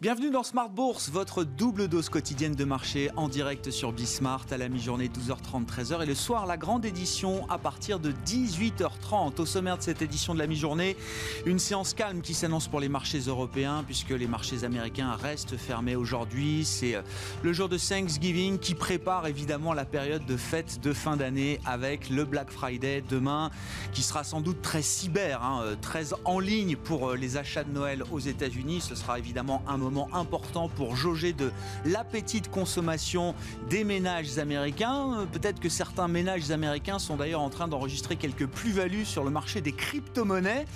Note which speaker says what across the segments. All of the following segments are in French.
Speaker 1: Bienvenue dans Smart Bourse, votre double dose quotidienne de marché en direct sur Bismart à la mi-journée 12h30 13h et le soir la grande édition à partir de 18h30. Au sommaire de cette édition de la mi-journée, une séance calme qui s'annonce pour les marchés européens puisque les marchés américains restent fermés aujourd'hui. C'est euh, le jour de Thanksgiving qui prépare évidemment la période de fête de fin d'année avec le Black Friday demain qui sera sans doute très cyber, hein, euh, très en ligne pour euh, les achats de Noël aux États-Unis. Ce sera évidemment un moment important pour jauger de l'appétit de consommation des ménages américains. Peut-être que certains ménages américains sont d'ailleurs en train d'enregistrer quelques plus-values sur le marché des crypto-monnaies.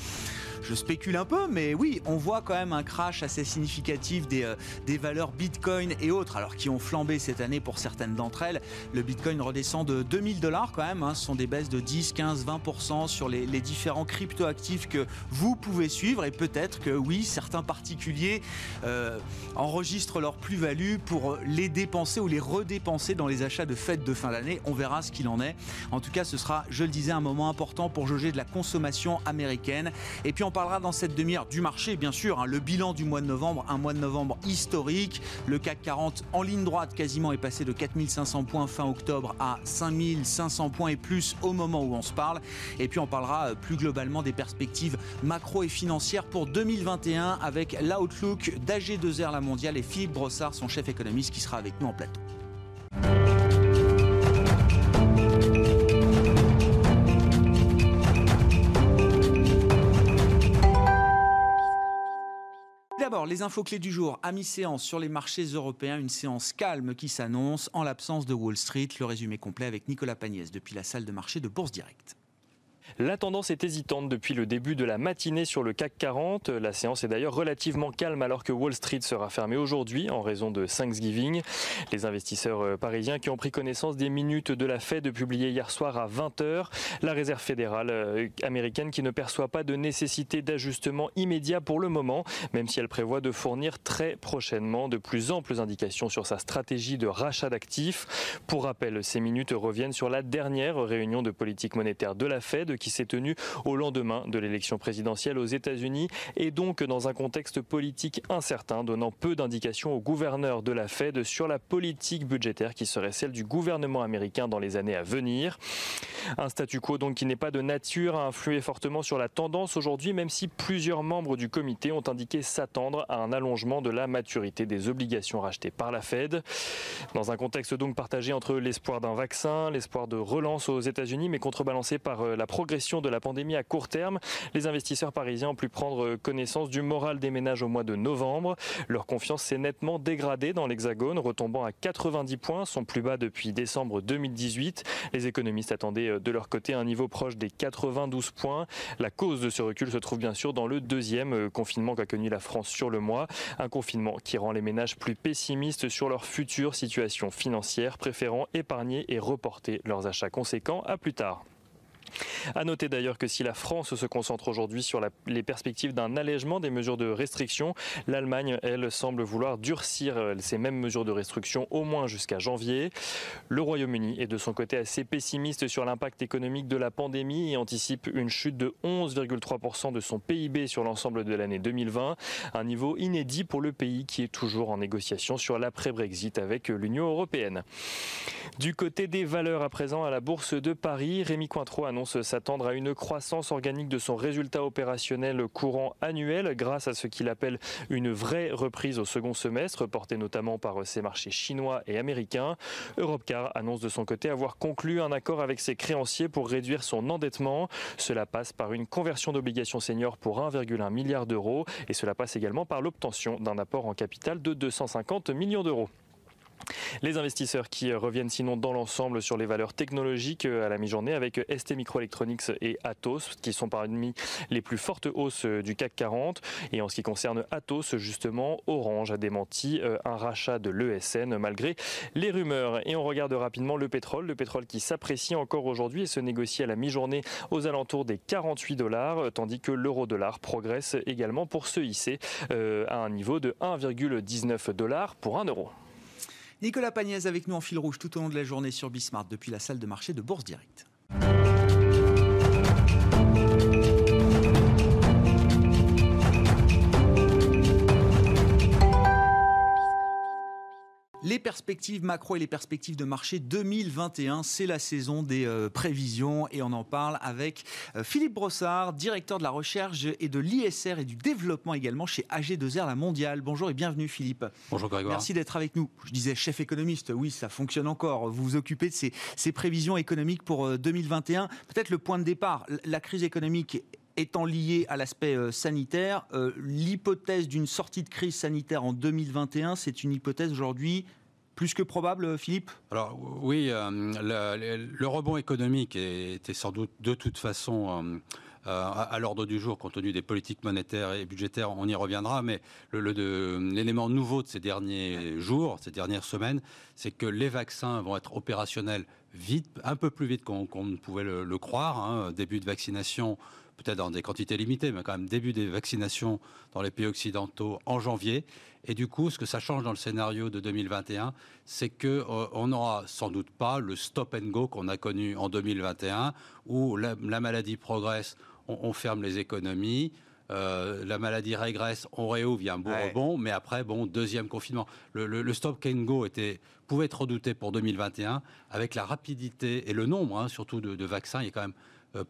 Speaker 1: Je spécule un peu, mais oui, on voit quand même un crash assez significatif des, euh, des valeurs Bitcoin et autres, alors qui ont flambé cette année pour certaines d'entre elles. Le Bitcoin redescend de 2000 dollars quand même. Hein. Ce sont des baisses de 10, 15, 20% sur les, différents crypto-actifs que vous pouvez suivre. Et peut-être que oui, certains particuliers euh, enregistrent leur plus-value pour les dépenser ou les redépenser dans les achats de fêtes de fin d'année. On verra ce qu'il en est. En tout cas, ce sera, je le disais, un moment important pour jauger de la consommation américaine. Et puis on parlera dans cette demi-heure du marché, bien sûr. Hein, le bilan du mois de novembre, un mois de novembre historique. Le CAC 40 en ligne droite quasiment est passé de 4500 points fin octobre à 5500 points et plus au moment où on se parle. Et puis on parlera euh, plus globalement des perspectives macro et financières pour 2021 avec l'outlook d'AG2R La Mondiale et Philippe Brossard, son chef économiste, qui sera avec nous en plateau. D'abord, les infos clés du jour à mi-séance sur les marchés européens, une séance calme qui s'annonce en l'absence de Wall Street. Le résumé complet avec Nicolas Pagnès depuis la salle de marché de Bourse Directe.
Speaker 2: La tendance est hésitante depuis le début de la matinée sur le CAC 40. La séance est d'ailleurs relativement calme alors que Wall Street sera fermée aujourd'hui en raison de Thanksgiving. Les investisseurs euh, parisiens qui ont pris connaissance des minutes de la Fed publiées hier soir à 20h, la Réserve fédérale euh, américaine qui ne perçoit pas de nécessité d'ajustement immédiat pour le moment, même si elle prévoit de fournir très prochainement de plus amples indications sur sa stratégie de rachat d'actifs. Pour rappel, ces minutes reviennent sur la dernière réunion de politique monétaire de la Fed qui s'est tenue au lendemain de l'élection présidentielle aux États-Unis et donc dans un contexte politique incertain, donnant peu d'indications au gouverneur de la Fed sur la politique budgétaire qui serait celle du gouvernement américain dans les années à venir. Un statu quo donc qui n'est pas de nature à influer fortement sur la tendance aujourd'hui, même si plusieurs membres du comité ont indiqué s'attendre à un allongement de la maturité des obligations rachetées par la Fed. Dans un contexte donc partagé entre l'espoir d'un vaccin, l'espoir de relance aux États-Unis, mais contrebalancé par euh, la progression de la pandémie à court terme, les investisseurs parisiens ont pu prendre connaissance du moral des ménages au mois de novembre. Leur confiance s'est nettement dégradée dans l'Hexagone, retombant à 90 points, son plus bas depuis décembre 2018. Les économistes attendaient euh, de leur côté un niveau proche des 92 points. La cause de ce recul se trouve bien sûr dans le deuxième euh, confinement qu'a connu la France sur le mois. Un confinement qui rend les ménages plus pessimistes sur leur future situation financière, préférant épargner et reporter leurs achats conséquents à plus tard. À noter d'ailleurs que si la France se concentre aujourd'hui sur les perspectives d'un allègement des mesures de restriction, l'Allemagne, elle, semble vouloir durcir euh, ces mêmes mesures de restriction au moins jusqu'à janvier. Le Royaume-Uni est de son côté assez pessimiste sur l'impact économique de la pandémie et anticipe une chute de 11,3% de son PIB sur l'ensemble de l'année 2020, un niveau inédit pour le pays qui est toujours en négociation sur l'après-Brexit avec l'Union européenne. Du côté des valeurs à présent à la Bourse de Paris, Rémi Cointreau annonce s'attendre à une croissance organique de son résultat opérationnel courant annuel grâce à ce qu'il appelle une vraie reprise au second semestre, portée notamment par ses marchés chinois et américains. Europcar annonce de son côté avoir conclu un accord avec ses créanciers pour réduire son endettement. Cela passe par une conversion d'obligations seniors pour 1,1 milliard d'euros et cela passe également par l'obtention d'un apport en capital de 250 millions d'euros. Les investisseurs qui reviennent sinon dans l'ensemble sur les valeurs technologiques à la mi-journée avec ST Microelectronics et Atos qui sont parmi les plus fortes hausses du CAC 40. Et en ce qui concerne Atos, justement, Orange a démenti euh, un rachat de l'ESN malgré les rumeurs. Et on regarde rapidement le pétrole, le pétrole qui s'apprécie encore aujourd'hui et se négocie à la mi-journée aux alentours des 48 dollars, tandis que l'euro-dollar progresse également pour se hisser euh, à un niveau de 1,19 dollars pour 1 euro.
Speaker 1: Nicolas Pagnès avec nous en fil rouge tout au long de la journée sur Bismart depuis la salle de marché de Bourse Direct. Les perspectives macro et les perspectives de marché 2021, c'est la saison des euh, prévisions et on en parle avec euh, Philippe Brossard, directeur de la recherche et de l'ISR et du développement également chez AG2R La Mondiale. Bonjour et bienvenue Philippe.
Speaker 3: Bonjour Grégoire.
Speaker 1: Merci d'être avec nous. Je disais chef économiste, oui ça fonctionne encore. Vous vous occupez de ces, ces prévisions économiques pour 2021. Euh, Peut-être le point de départ, la crise économique étant liée à l'aspect sanitaire, l'hypothèse d'une sortie de crise sanitaire en 2021, c'est une hypothèse aujourd'hui plus que probable, Philippe?
Speaker 3: Alors oui, euh, le, rebond économique était sans doute de toute façon euh, à, l'ordre du jour compte tenu des politiques monétaires et budgétaires. On y reviendra, mais l'élément nouveau de ces derniers jours, ces dernières semaines, c'est que les vaccins vont être opérationnels vite, un peu plus vite qu'on qu ne pouvait le, le croire. Hein. Début de vaccination peut-être dans des quantités limitées, mais quand même début des vaccinations dans les pays occidentaux en janvier. Et du coup, ce que ça change dans le scénario de 2021, c'est que euh, on n'aura sans doute pas le stop and go qu'on a connu en 2021, où la, la maladie progresse, on, on, ferme les économies. Euh, la maladie régresse, on réouvre, il y a un beau ouais. rebond, mais après, bon, deuxième confinement. Le, le, le stop and go était, pouvait être redouté pour 2021, avec la rapidité et le nombre, hein, surtout de, de vaccins, il y a quand même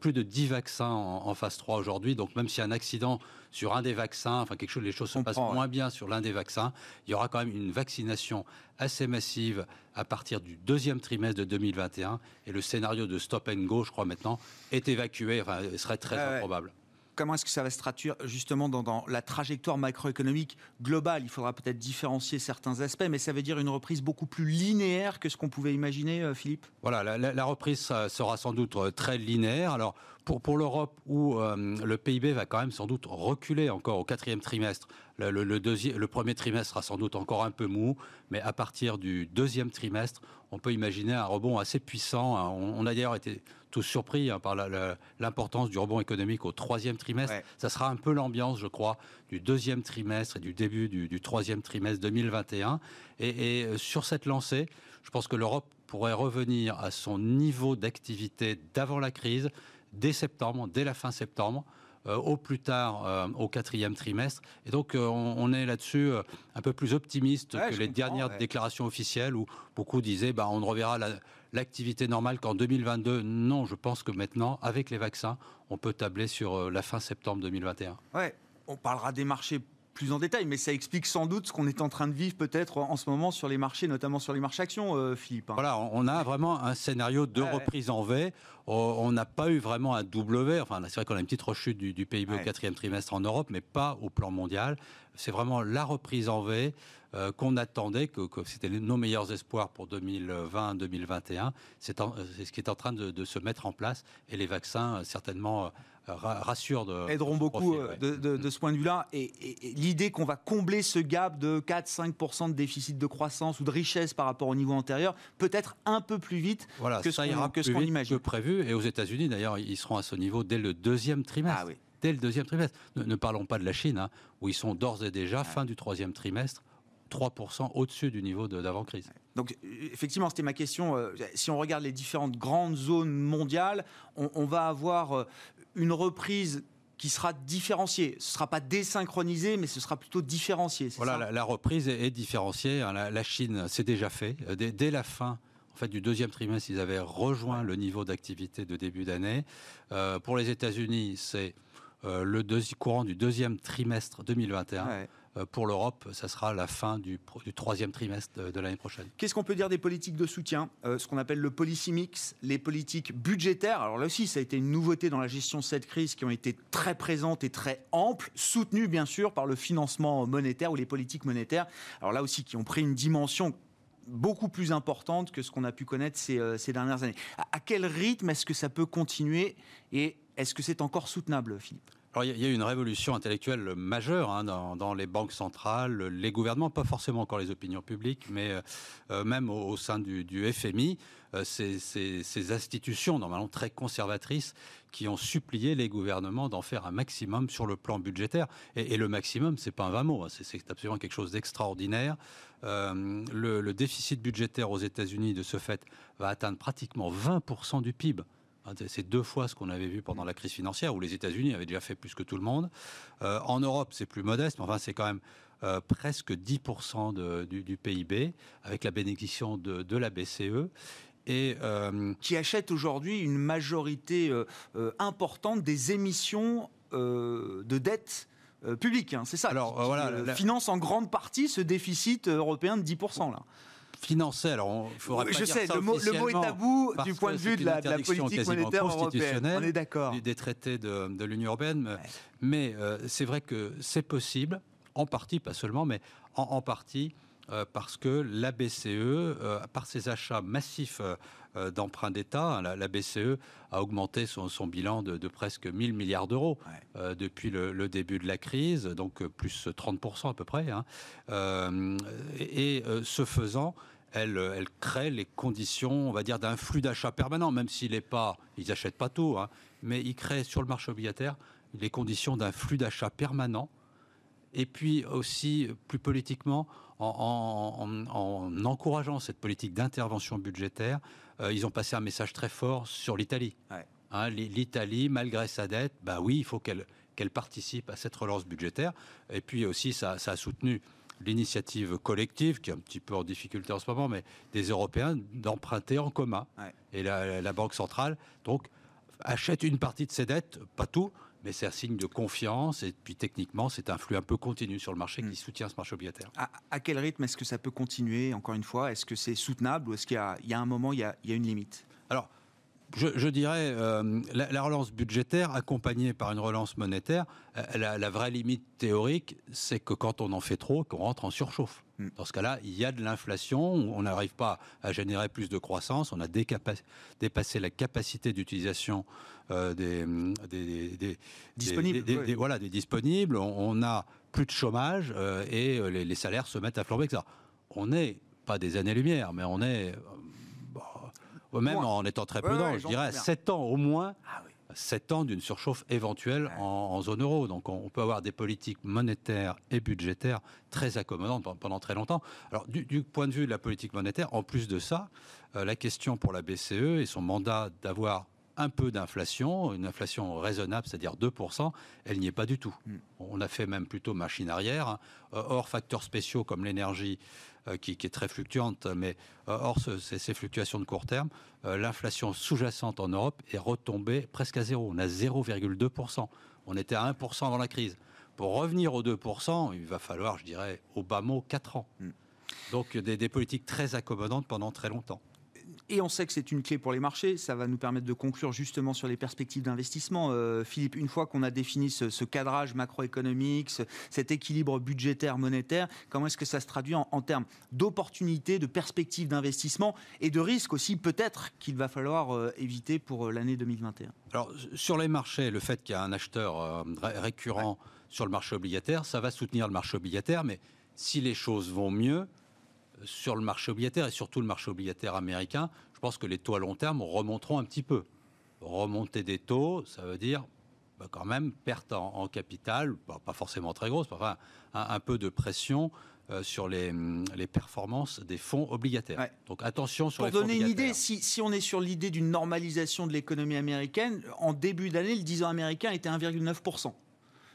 Speaker 3: plus de 10 vaccins en, en phase 3 aujourd'hui. Donc même s'il y a un accident sur un des vaccins, enfin quelque chose, les choses se passent moins bien sur l'un des vaccins, il y aura quand même une vaccination assez massive à partir du deuxième trimestre de 2021. Et le scénario de stop and go, je crois maintenant, est évacué, enfin serait très ah, improbable. Ouais
Speaker 1: comment est-ce que ça va se traduire justement dans, la trajectoire macroéconomique globale? Il faudra peut-être différencier certains aspects, mais ça veut dire une reprise beaucoup plus linéaire que ce qu'on pouvait imaginer, euh, Philippe?
Speaker 3: Voilà, la, la, la, reprise sera sans doute euh, très linéaire. Alors, pour, pour l'Europe, où euh, le PIB va quand même sans doute reculer encore au quatrième trimestre, le, le, le, deuxième, le premier trimestre sera sans doute encore un peu mou, mais à partir du deuxième trimestre, on peut imaginer un rebond assez puissant. On, on a d'ailleurs été tous surpris hein, par l'importance du rebond économique au troisième trimestre. Ouais. Ça sera un peu l'ambiance, je crois, du deuxième trimestre et du début du, du troisième trimestre 2021. Et, et sur cette lancée, je pense que l'Europe pourrait revenir à son niveau d'activité d'avant la crise dès septembre, dès la fin septembre. Euh, au plus tard euh, au quatrième trimestre. Et donc euh, on, on, est là-dessus un peu plus optimiste ouais, que les dernières ouais. déclarations officielles où beaucoup disaient bah, on ne reverra l'activité la, normale qu'en 2022. Non, je pense que maintenant, avec les vaccins, on peut tabler sur la fin septembre 2021.
Speaker 1: Ouais, on parlera des marchés plus en détail, mais ça explique sans doute ce qu'on est en train de vivre peut-être en ce moment sur les marchés, notamment sur les marchés actions, euh, Philippe. Hein.
Speaker 3: Voilà, on a vraiment un scénario de ouais, reprise en V. On n'a pas eu vraiment un double V. Enfin, c'est vrai qu'on a une petite rechute du, du PIB ouais. au quatrième trimestre en Europe, mais pas au plan mondial. C'est vraiment la reprise en V euh, qu'on attendait, que, que c'était nos meilleurs espoirs pour 2020-2021. C'est ce qui est en train de, de, se mettre en place et les vaccins, euh, certainement, euh, rassurent. De,
Speaker 1: Aideront beaucoup profil, ouais. de, de, ce point de vue-là. Et, et, et l'idée qu'on va combler ce gap de 4-5% de déficit de croissance ou de richesse par rapport au niveau antérieur, peut-être un peu plus vite
Speaker 3: voilà,
Speaker 1: que
Speaker 3: ça
Speaker 1: ce qu'on qu qu imagine.
Speaker 3: Que prévu. Et aux États-Unis, d'ailleurs, ils seront à ce niveau dès le deuxième trimestre. Ah, oui dès le deuxième trimestre. Ne, ne parlons pas de la Chine, hein, où ils sont d'ores et déjà, fin du troisième trimestre, 3% au-dessus du niveau d'avant-crise.
Speaker 1: Donc effectivement, c'était ma question. Euh, si on regarde les différentes grandes zones mondiales, on, on va avoir euh, une reprise qui sera différenciée. Ce ne sera pas désynchronisé, mais ce sera plutôt différencié.
Speaker 3: Voilà, la, la, reprise est, est différenciée. Hein. La, la, Chine, c'est déjà fait. Euh, dès, dès, la fin en fait, du deuxième trimestre, ils avaient rejoint le niveau d'activité de début d'année. Euh, pour les États-Unis, c'est euh, le courant du deuxième trimestre 2021. Ouais. Euh, pour l'Europe, ça sera la fin du, troisième trimestre de, l'année prochaine.
Speaker 1: Qu'est-ce qu'on peut dire des politiques de soutien euh, Ce qu'on appelle le policy mix, les politiques budgétaires? Alors là aussi, ça a été une nouveauté dans la gestion de cette crise qui ont été très présentes et très amples, soutenues bien sûr par le financement monétaire ou les politiques monétaires. Alors là aussi, qui ont pris une dimension beaucoup plus importante que ce qu'on a pu connaître ces, euh, dernières années. À, à quel rythme est-ce que ça peut continuer et est-ce que c'est encore soutenable, Philippe?
Speaker 3: Il y a eu une révolution intellectuelle majeure hein, dans, les banques centrales, les gouvernements, pas forcément encore les opinions publiques, mais euh, euh même au, sein du, FMI, euh, ces, institutions, normalement très conservatrices, qui ont supplié les gouvernements d'en faire un maximum sur le plan budgétaire. Et, le maximum, c'est pas un vain mot, hein, c'est absolument quelque chose d'extraordinaire. Le, déficit budgétaire aux États-Unis, de ce fait, va atteindre pratiquement 20% du PIB c'est deux fois ce qu'on avait vu pendant la crise financière, où les États-Unis avaient déjà fait plus que tout le monde. Euh, en Europe, c'est plus modeste, mais enfin, c'est quand même euh, presque 10% du, PIB, avec la bénédiction de, la BCE.
Speaker 1: Et, euh, qui achète aujourd'hui une majorité importante des émissions de dette publique. Hein, c'est ça. Alors, voilà, finance en grande partie ce déficit européen de 10%. Là
Speaker 3: financer. Alors, il faudra
Speaker 1: Je sais, le, mot, le, mot, est tabou du point de vue de la, politique monétaire européenne. On est d'accord.
Speaker 3: Des traités de, l'Union européenne. Mais euh, c'est vrai que c'est possible, en partie, pas seulement, mais en, partie. Euh, parce que la BCE, euh, par ses achats massifs d'emprunts d'État, hein, la, BCE a augmenté son, bilan de, presque 1000 milliards d'euros depuis le, début de la crise, donc plus 30% à peu près. Hein. et, et ce faisant, euh, elle, crée les conditions, on va dire, d'un flux d'achat permanent, même s'il n'est pas, ils n'achètent pas tout, hein, mais il crée sur le marché obligataire les conditions d'un flux d'achat permanent. Et puis aussi, plus politiquement, en, encourageant cette politique d'intervention budgétaire, euh, ils ont passé un message très fort sur l'Italie. Hein, L'Italie, malgré sa dette, bah oui, il faut qu'elle participe à cette relance budgétaire. Et puis aussi, ça a soutenu l'initiative collective, qui est un petit peu en difficulté en ce moment, mais des Européens, d'emprunter en commun. Et la, Banque centrale, donc, achète une partie de ses dettes, pas tout, mais c'est un signe de confiance. Et puis techniquement, c'est un flux un peu continu sur le marché qui hmm. soutient ce marché obligataire.
Speaker 1: À, quel rythme est-ce que ça peut continuer, encore une fois? Est-ce que c'est soutenable ou est-ce qu'il y, a un moment, il y a, il y a une limite?
Speaker 3: Alors, je, dirais euh, la, relance budgétaire accompagnée par une relance monétaire, euh, la, vraie limite théorique, c'est que quand on en fait trop, qu'on rentre en surchauffe. Hmm. Dans ce cas-là, il y a de l'inflation, on n'arrive pas à générer plus de croissance, on a dépassé la capacité d'utilisation euh, des,
Speaker 1: disponibles.
Speaker 3: voilà, des disponibles, on, a plus de chômage et les, salaires se mettent à flamber. On n'est pas des années-lumière, mais on est même en étant très prudent, je dirais 7 ans au moins. 7 ah ans d'une surchauffe éventuelle en, zone euro. Donc on, peut avoir des politiques monétaires et budgétaires très accommodantes pendant, très longtemps. Alors du, point de vue de la politique monétaire, en plus de ça, euh, la question pour la BCE et son mandat d'avoir un peu d'inflation, une inflation raisonnable, c'est-à-dire 2%, elle n'y est pas du tout. Hmm. On a fait même plutôt machine arrière. Hein. Hors facteurs spéciaux comme l'énergie, euh, qui, est très fluctuante, mais euh, hors ces, fluctuations de court terme, euh, l'inflation sous-jacente en Europe est retombée presque à zéro. On a 0,2%. On était à 1% dans la crise. Pour revenir aux 2%, il va falloir, je dirais, au bas mot, 4 ans. Hmm. Donc des, des politiques très accommodantes pendant très longtemps
Speaker 1: et on sait que c'est une clé pour les marchés. Ça va nous permettre de conclure justement sur les perspectives d'investissement. Euh, Philippe, une fois qu'on a défini ce, cadrage macroéconomique, cet équilibre budgétaire, monétaire, comment est-ce que ça se traduit en, termes d'opportunités, de perspectives d'investissement et de risques aussi peut-être qu'il va falloir euh, éviter pour euh, l'année 2021
Speaker 3: Alors sur les marchés, le fait qu'il y a un acheteur récurrent sur le marché obligataire, ça va soutenir le marché obligataire, mais si les choses vont mieux, sur le marché obligataire et surtout le marché obligataire américain, je pense que les taux à long terme remonteront un petit peu. Remonter des taux, ça veut dire bah, quand même perte en, capital, pas forcément très grosse, enfin un, peu de pression euh, sur les, les, performances des fonds obligataires. Donc attention sur
Speaker 1: Pour donner une idée, si, si, on est sur l'idée d'une normalisation de l'économie américaine, en début d'année, le 10 ans américain était 1,9%.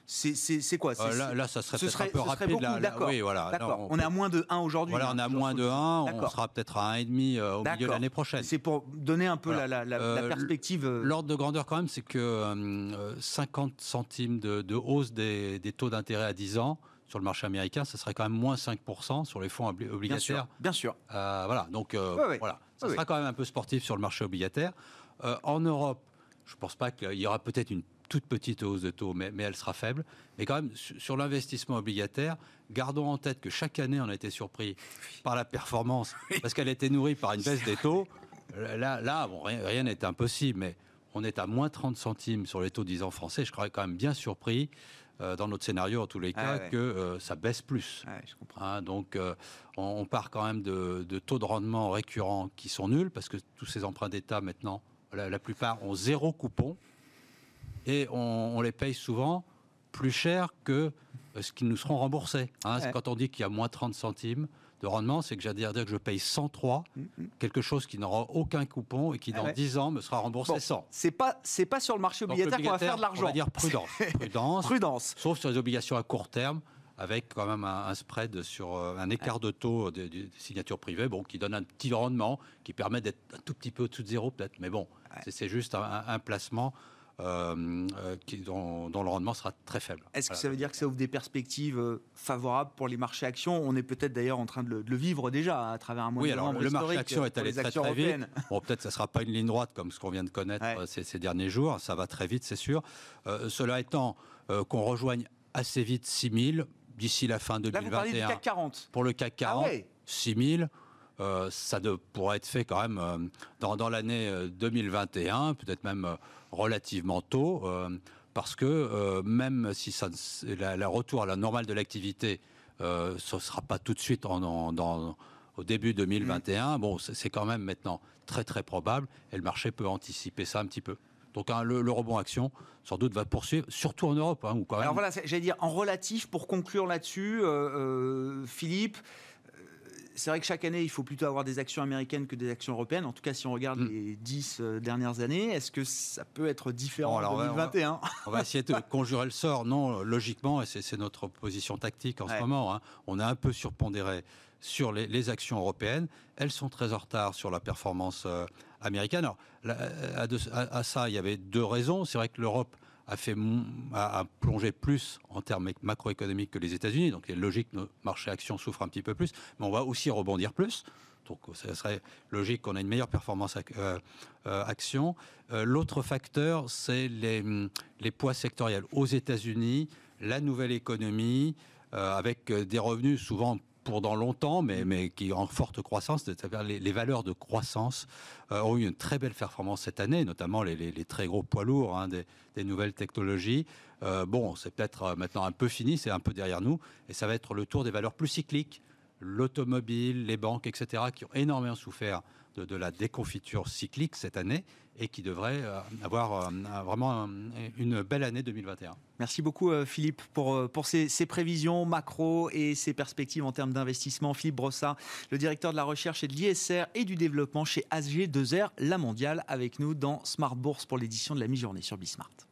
Speaker 1: C'est quoi?
Speaker 3: Euh, là, ça serait peut-être un peu rapide.
Speaker 1: D'accord. Oui, voilà. On, est à moins de 1 aujourd'hui.
Speaker 3: Voilà, on est à moins de 1. On sera peut-être à 1,5 euh, au milieu de l'année prochaine.
Speaker 1: C'est pour donner un peu la, euh, perspective.
Speaker 3: L'ordre de grandeur, quand même, c'est que 50 centimes de, hausse des, taux d'intérêt à 10 ans sur le marché américain, ça serait quand même moins 5% sur les fonds obligataires.
Speaker 1: Bien sûr.
Speaker 3: voilà, donc voilà, ça sera quand même un peu sportif sur le marché obligataire. en Europe, je ne pense pas qu'il y aura peut-être une toute petite hausse de taux, mais, elle sera faible. Mais quand même, sur l'investissement obligataire, gardons en tête que chaque année, on a été surpris par la performance, parce qu'elle était nourrie par une baisse des taux. Là, là bon, rien n'est impossible, mais on est à moins 30 centimes sur les taux 10 ans français. Je serais quand même bien surpris. Euh, dans notre scénario, en tous les cas, ah que euh, ça baisse plus. Hein, donc, euh, on, part quand même de, taux de rendement récurrents qui sont nuls, parce que tous ces emprunts d'État, maintenant, la plupart ont zéro coupon et on, les paye souvent plus cher que ce qu'ils nous seront remboursés. Hein. Quand on dit qu'il y a moins 30 centimes de rendement, c'est que j'allais dire que je paye 103, mm, mm. quelque chose qui n'aura aucun coupon et qui ah dans 10 ans me sera remboursé 100.
Speaker 1: C'est pas c'est pas sur le marché obligataire qu'on va faire de l'argent. On
Speaker 3: va dire prudence,
Speaker 1: prudence, prudence.
Speaker 3: Sauf sur les obligations à court terme avec quand même un, spread sur euh, un écart de taux des, signatures privées, bon, qui donne un petit rendement, qui permet d'être un tout petit peu au-dessus de zéro peut-être, mais bon, c'est juste un, placement. Euh, euh, qui, dont, le rendement sera très faible.
Speaker 1: Est-ce que ça veut dire que ça ouvre des perspectives favorables pour les marchés actions? On est peut-être d'ailleurs en train de le, vivre déjà à travers un
Speaker 3: mois. Oui, alors le marché actions est allé très très vite. Bon, peut-être ça ne sera pas une ligne droite comme ce qu'on vient de connaître ces, ces, derniers jours. Ça va très vite, c'est sûr. cela étant, qu'on rejoigne assez vite 6000, d'ici la fin 2021.
Speaker 1: Là, CAC 40.
Speaker 3: Pour le CAC 40, ah 6000. Euh, ça de, pourra être fait quand même euh, dans, dans l'année 2021, euh, peut-être même relativement tôt, parce que même si ça, la, retour à la normale de l'activité, ce ne sera pas tout de suite en, dans, au début 2021, mm. bon, c'est quand même maintenant très très probable, et le marché peut anticiper ça un petit peu. Donc hein, le, rebond action, sans doute, va poursuivre, surtout en Europe. Hein, quand même...
Speaker 1: Alors voilà, j'allais dire, en relatif, pour conclure là-dessus, euh, Philippe, c'est vrai que chaque année, il faut plutôt avoir des actions américaines que des actions européennes. En tout cas, si on regarde mm. les dix dernières années, est-ce que ça peut être différent en 2021
Speaker 3: on va, essayer de conjurer le sort. Non, logiquement, et c'est notre position tactique en ce moment, hein, on a un peu surpondéré sur les, actions européennes. Elles sont très en retard sur la performance euh, américaine. Alors, à, ça, il y avait deux raisons. C'est vrai que l'Europe a, fait, a, plongé plus en termes macroéconomiques que les États-Unis. Donc, il est logique que nos marchés actions souffrent un petit peu plus. Mais on va aussi rebondir plus. Donc, ce serait logique qu'on ait une meilleure performance euh, euh, action. L'autre facteur, c'est les, les, poids sectoriels. Aux États-Unis, la nouvelle économie, avec des revenus souvent pour dans longtemps, mais, mais qui en forte croissance, c'est-à-dire les, valeurs de croissance euh, ont eu une très belle performance cette année, notamment les, les, très gros poids lourds hein, des, des, nouvelles technologies. Euh, bon, c'est peut-être euh, maintenant un peu fini, c'est un peu derrière nous, et ça va être le tour des valeurs plus cycliques, l'automobile, les banques, etc., qui ont énormément souffert de, la déconfiture cyclique cette année et qui devrait euh, avoir euh, vraiment une belle année 2021.
Speaker 1: Merci beaucoup euh, Philippe pour, pour ces, prévisions macro et ces perspectives en termes d'investissement. Philippe Brossard, le directeur de la recherche et de l'ISR et du développement chez ASG2R, la mondiale, avec nous dans Smart Bourse pour l'édition de la mi-journée sur Bismart.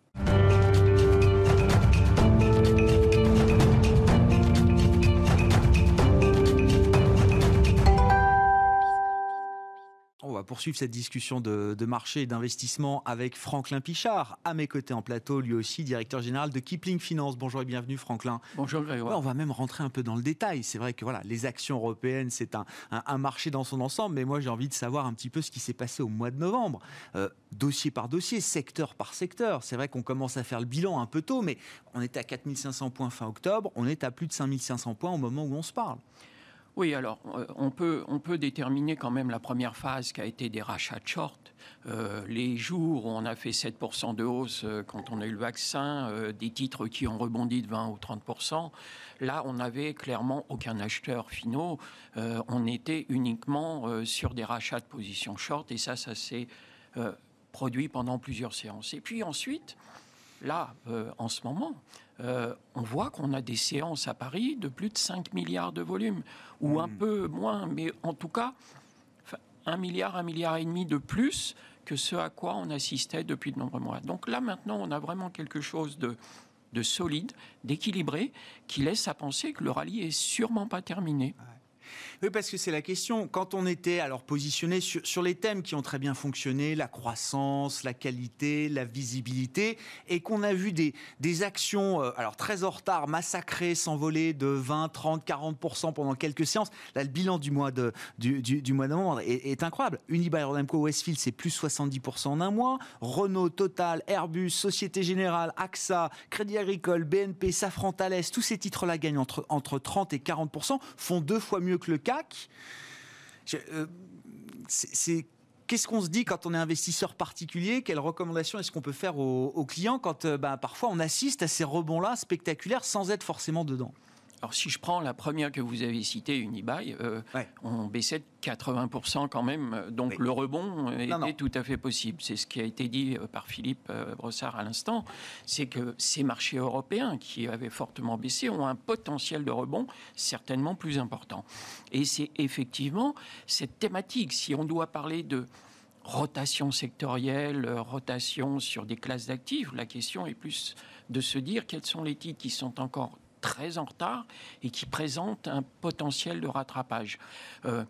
Speaker 1: Poursuivre cette discussion de, marché et d'investissement avec Franklin Pichard, à mes côtés en plateau, lui aussi directeur général de Kipling Finance. Bonjour et bienvenue Franklin.
Speaker 4: Bonjour Grégoire.
Speaker 1: on va même rentrer un peu dans le détail. C'est vrai que voilà, les actions européennes, c'est un, marché dans son ensemble, mais moi j'ai envie de savoir un petit peu ce qui s'est passé au mois de novembre, euh, dossier par dossier, secteur par secteur. C'est vrai qu'on commence à faire le bilan un peu tôt, mais on était à 4500 points fin octobre, on est à plus de 5500 points au moment où on se parle.
Speaker 4: Oui, alors euh, on, peut, on peut déterminer quand même la première phase qui a été des rachats de short. Euh, les jours où on a fait 7% de hausse euh, quand on a eu le vaccin, des titres qui ont rebondi de 20 ou 30%, là on n'avait clairement aucun acheteur finaux. on était uniquement sur des rachats de positions short et ça, ça s'est produit pendant plusieurs séances. Et puis ensuite, là, en ce moment, euh, on voit qu'on a des séances à Paris de plus de 5 milliards de volume, ou un hmm. peu moins, mais en tout cas, un milliard, un milliard et demi de plus que ce à quoi on assistait depuis de nombreux mois. Donc là, maintenant, on a vraiment quelque chose de, de solide, d'équilibré, qui laisse à penser que le rallye est sûrement pas terminé.
Speaker 1: Oui, parce que c'est la question. Quand on était alors positionné sur, les thèmes qui ont très bien fonctionné, la croissance, la qualité, la visibilité, et qu'on a vu des, actions, euh, alors très en retard, massacrées, s'envoler de 20, 30, 40% pendant quelques séances. Là, le bilan du mois de, du, du, mois de novembre est, incroyable. Unibail-Rodamco Westfield, c'est plus 70% en un mois. Renault, Total, Airbus, Société Générale, AXA, Crédit Agricole, BNP, Safran, Thales, tous ces titres-là gagnent entre, entre 30 et 40%, font deux fois mieux que le CAC. Euh, c'est Qu'est-ce qu'on se dit quand on est investisseur particulier? Quelles recommandations est-ce qu'on peut faire aux, clients quand euh, bah, parfois on assiste à ces rebonds-là spectaculaires sans être forcément dedans?
Speaker 4: Alors, si je prends la première que vous avez citée, Unibail, euh, on baissait de 80% quand même. Donc, le rebond était tout à fait possible. C'est ce qui a été dit euh, par Philippe euh, Brossard à l'instant. C'est que ces marchés européens, qui avaient fortement baissé, ont un potentiel de rebond certainement plus important. Et c'est effectivement cette thématique. Si on doit parler de rotation sectorielle, rotation sur des classes d'actifs, la question est plus de se dire quels sont les titres qui sont encore très en retard et qui présentent un potentiel de rattrapage. Euh,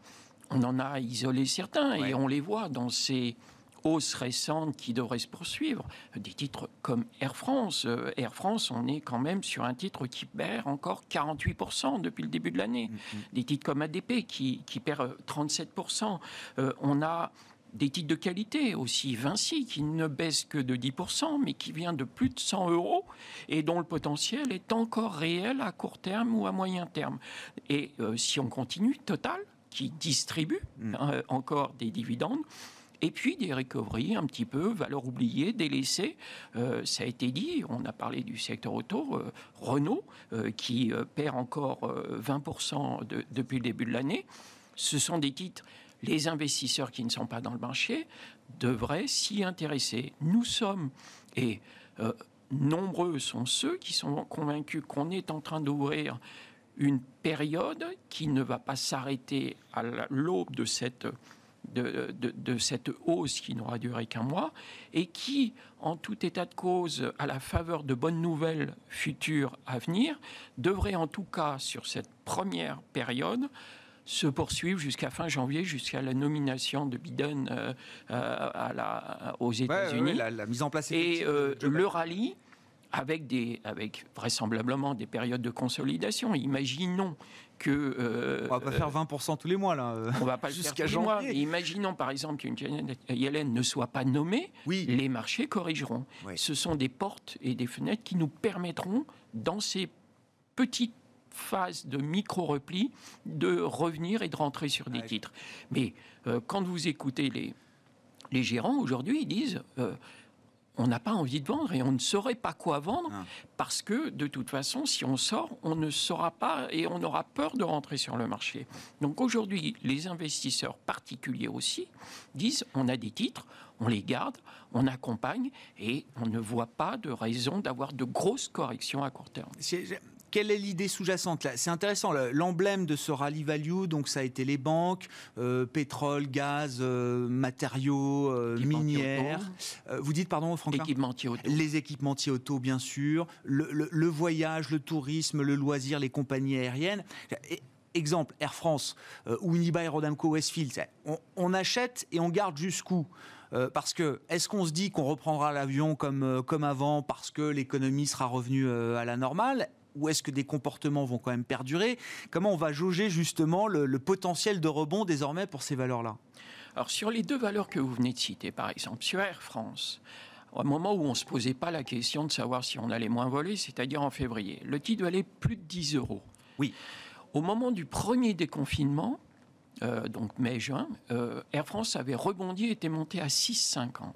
Speaker 4: on en a isolé certains et on les voit dans ces hausses récentes qui devraient se poursuivre. Des titres comme Air France. Euh, Air France, on est quand même sur un titre qui perd encore 48% depuis le début de l'année. Mm-hmm. Des titres comme ADP qui, qui perd 37%. Euh, on a des titres de qualité aussi, Vinci, qui ne baisse que de 10%, mais qui vient de plus de 100 euros et dont le potentiel est encore réel à court terme ou à moyen terme. Et euh, si on continue, Total, qui distribue mm. hein, encore des dividendes, et puis des recoveries un petit peu, valeurs oubliées, délaissées. Euh, ça a été dit, on a parlé du secteur auto, euh, Renault, qui perd encore 20% depuis le début de l'année. Ce sont des titres les investisseurs qui ne sont pas dans le marché devraient s'y intéresser. Nous sommes, et euh, nombreux sont ceux qui sont convaincus qu'on est en train d'ouvrir une période qui ne va pas s'arrêter à l'aube de cette, de, de, cette hausse qui n'aura duré qu'un mois et qui, en tout état de cause, à la faveur de bonnes nouvelles futures à venir, devrait en tout cas, sur cette première période, se poursuivre jusqu'à fin janvier, jusqu'à la nomination de Biden euh, euh, à la, aux États-Unis.
Speaker 1: la, mise en place
Speaker 4: et euh, le rallye avec, des, avec vraisemblablement des périodes de consolidation. Imaginons que...
Speaker 1: on va pas faire 20% tous les mois, là.
Speaker 4: On va pas tous les mois. imaginons, par exemple, qu'une Yellen ne soit pas nommée, oui. les marchés corrigeront. Ce sont des portes et des fenêtres qui nous permettront, dans ces petites phase de micro-repli de revenir et de rentrer sur des titres. Mais euh, quand vous écoutez les, les gérants aujourd'hui, ils disent euh, on n'a pas envie de vendre et on ne saurait pas quoi vendre ah. parce que de toute façon, si on sort, on ne saura pas et on aura peur de rentrer sur le marché. Donc aujourd'hui, les investisseurs particuliers aussi disent on a des titres, on les garde, on accompagne et on ne voit pas de raison d'avoir de grosses corrections à court terme
Speaker 1: quelle est l'idée sous-jacente C'est intéressant, l'emblème de ce rally value, donc ça a été les banques, euh, pétrole, gaz, euh, matériaux, euh, minières. vous dites, pardon, Franck
Speaker 4: Équipementiers auto.
Speaker 1: Les équipementiers auto, bien sûr. Le, voyage, le tourisme, le loisir, les compagnies aériennes. exemple, Air France ou Unibail Rodamco Westfield, on, on, achète et on garde jusqu'où? Parce que est-ce qu'on se dit qu'on reprendra l'avion comme, comme avant parce que l'économie sera revenue à la normale? Ou est-ce que des comportements vont quand même perdurer? Comment on va jauger justement le, potentiel de rebond désormais pour ces valeurs-là?
Speaker 4: Alors sur les deux valeurs que vous venez de citer, par exemple, sur Air France, au moment où on ne se posait pas la question de savoir si on allait moins voler, c'est-à-dire en février, le titre valait plus de 10 euros.
Speaker 1: Oui.
Speaker 4: Au moment du premier déconfinement, euh, donc mai-juin, euh, Air France avait rebondi et était monté à 6,50.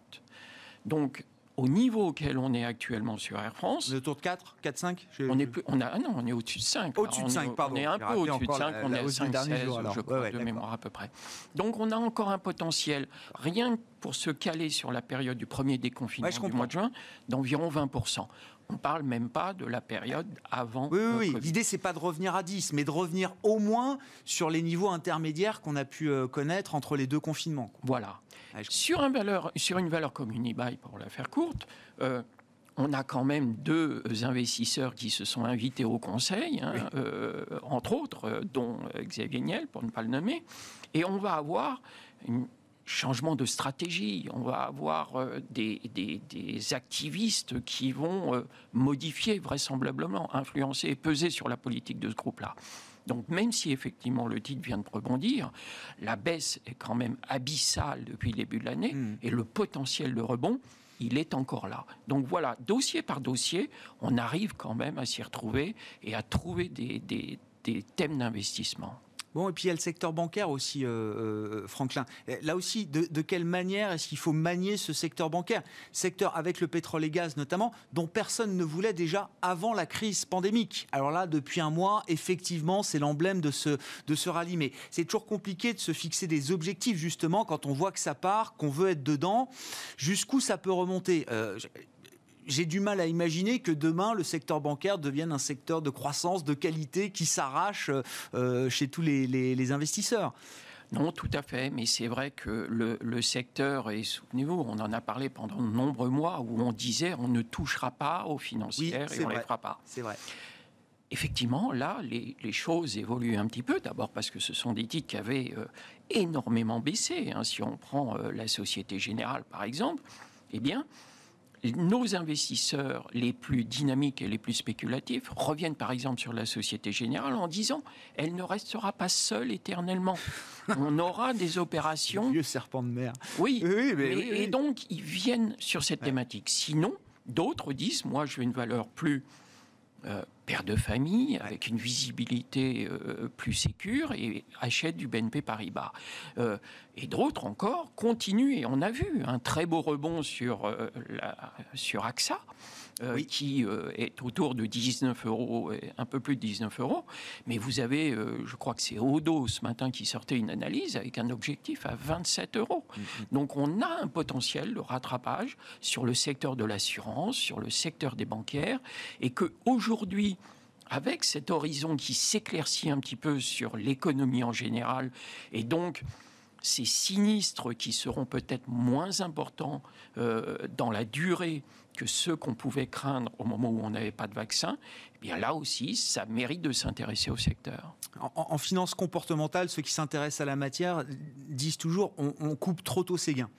Speaker 4: Donc au niveau auquel on est actuellement sur Air France.
Speaker 1: On est autour de 4, 4, 5
Speaker 4: On est plus, on a, ah non, on est au-dessus de 5.
Speaker 1: Au-dessus de 5, pardon.
Speaker 4: On est un peu au-dessus de 5, on est à 5, 16, je crois, de mémoire à peu près. Donc on a encore un potentiel, rien pour se caler sur la période du premier déconfinement du mois de juin, d'environ 20%. On ne parle même pas de la période avant.
Speaker 1: Oui, oui, oui. L'idée, c'est pas de revenir à 10, mais de revenir au moins sur les niveaux intermédiaires qu'on a pu euh, connaître entre les deux confinements.
Speaker 4: Voilà. sur, un valeur, sur une valeur comme Unibail, pour la faire courte, euh, on a quand même deux investisseurs qui se sont invités au conseil, hein, euh, entre autres, dont Xavier Niel, pour ne pas le nommer, et on va avoir une changement de stratégie. On va avoir euh, des, activistes qui vont euh, modifier vraisemblablement, influencer et peser sur la politique de ce groupe-là. Donc même si effectivement le titre vient de rebondir, la baisse est quand même abyssale depuis le début de l'année hmm. et le potentiel de rebond, il est encore là. Donc voilà, dossier par dossier, on arrive quand même à s'y retrouver et à trouver des thèmes d'investissement.
Speaker 1: Bon, et puis il y a le secteur bancaire aussi, euh, euh, Franklin. Là aussi, de, quelle manière est-ce qu'il faut manier ce secteur bancaire? Secteur avec le pétrole et gaz notamment, dont personne ne voulait déjà avant la crise pandémique. Alors là, depuis un mois, effectivement, c'est l'emblème de ce, de ce rallye. C'est toujours compliqué de se fixer des objectifs, justement, quand on voit que ça part, qu'on veut être dedans. Jusqu'où ça peut remonter? Euh, j'ai du mal à imaginer que demain, le secteur bancaire devienne un secteur de croissance, de qualité, qui s'arrache euh, chez tous les, investisseurs.
Speaker 4: Non, tout à fait, mais c'est vrai que le, secteur, et souvenez-vous, on en a parlé pendant de nombreux mois où on disait on ne touchera pas aux financières et on ne les fera pas.
Speaker 1: C'est vrai.
Speaker 4: Effectivement, là, les, choses évoluent un petit peu. D'abord parce que ce sont des titres qui avaient euh, énormément baissé. Hein. Si on prend euh, la Société Générale, par exemple, eh bien, nos investisseurs les plus dynamiques et les plus spéculatifs reviennent par exemple sur la Société Générale en disant elle ne restera pas seule éternellement. On aura des opérations.
Speaker 1: vieux serpent de mer.
Speaker 4: Oui, et, donc ils viennent sur cette thématique. Sinon, d'autres disent moi je veux une valeur plus euh, père de famille avec une visibilité euh, plus sécure et achète du BNP Paribas. Euh, et d'autres encore continuent et on a vu un très beau rebond sur, la, sur AXA. Euh, qui euh, est autour de 19 euros, un peu plus de 19 euros. Mais vous avez, euh, je crois que c'est Odo ce matin qui sortait une analyse avec un objectif à 27 euros. Mm-hmm. Donc on a un potentiel de rattrapage sur le secteur de l'assurance, sur le secteur des bancaires, et que aujourd'hui avec cet horizon qui s'éclaircit un petit peu sur l'économie en général, et donc ces sinistres qui seront peut-être moins importants dans la durée que ceux qu'on pouvait craindre au moment où on n'avait pas de vaccin, bien là aussi, ça mérite de s'intéresser au secteur.
Speaker 1: En, finance comportementale, ceux qui s'intéressent à la matière disent toujours on, coupe trop tôt ses gains.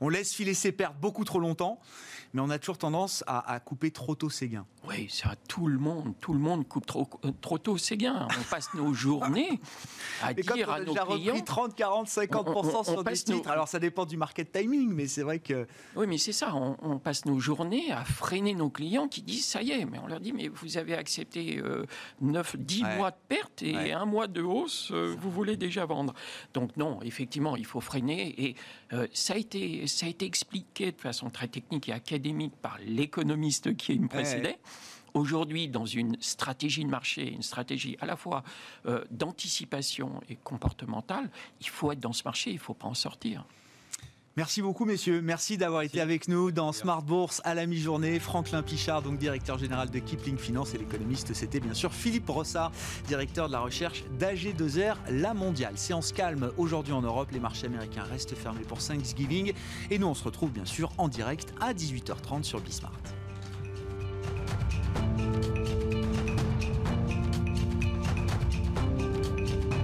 Speaker 1: On laisse filer ses pertes beaucoup trop longtemps, mais on a toujours tendance à, couper trop tôt ses gains.
Speaker 4: Oui, ça, tout le monde, tout le monde coupe trop, euh, trop tôt ses gains. On passe nos journées à dire à nos clients.
Speaker 1: 30, 40, 50 sur des titres. Alors ça dépend du market timing, mais c'est vrai que.
Speaker 4: Oui, mais c'est ça. On, passe nos journées à freiner nos clients qui disent ça y est. Mais on leur dit mais vous avez accepté 9, euh, 10 mois de perte et un mois de hausse, euh, vous voulez déjà vendre. Donc non, effectivement, il faut freiner. Et ça, a été, ça a été expliqué de façon très technique et académique par l'économiste qui me précédait. Aujourd'hui, dans une stratégie de marché, une stratégie à la fois euh, d'anticipation et comportementale, il faut être dans ce marché, il ne faut pas en sortir.
Speaker 1: Merci beaucoup, messieurs. Merci d'avoir été avec nous dans Smart Bourse à la mi-journée. Franklin Pichard, donc directeur général de Kipling Finance et l'économiste, c'était bien sûr Philippe Rossard, directeur de la recherche d'AG2R La Mondiale. Séance calme aujourd'hui en Europe. Les marchés américains restent fermés pour Thanksgiving. Et nous, on se retrouve bien sûr en direct à 18h30 sur Bismart.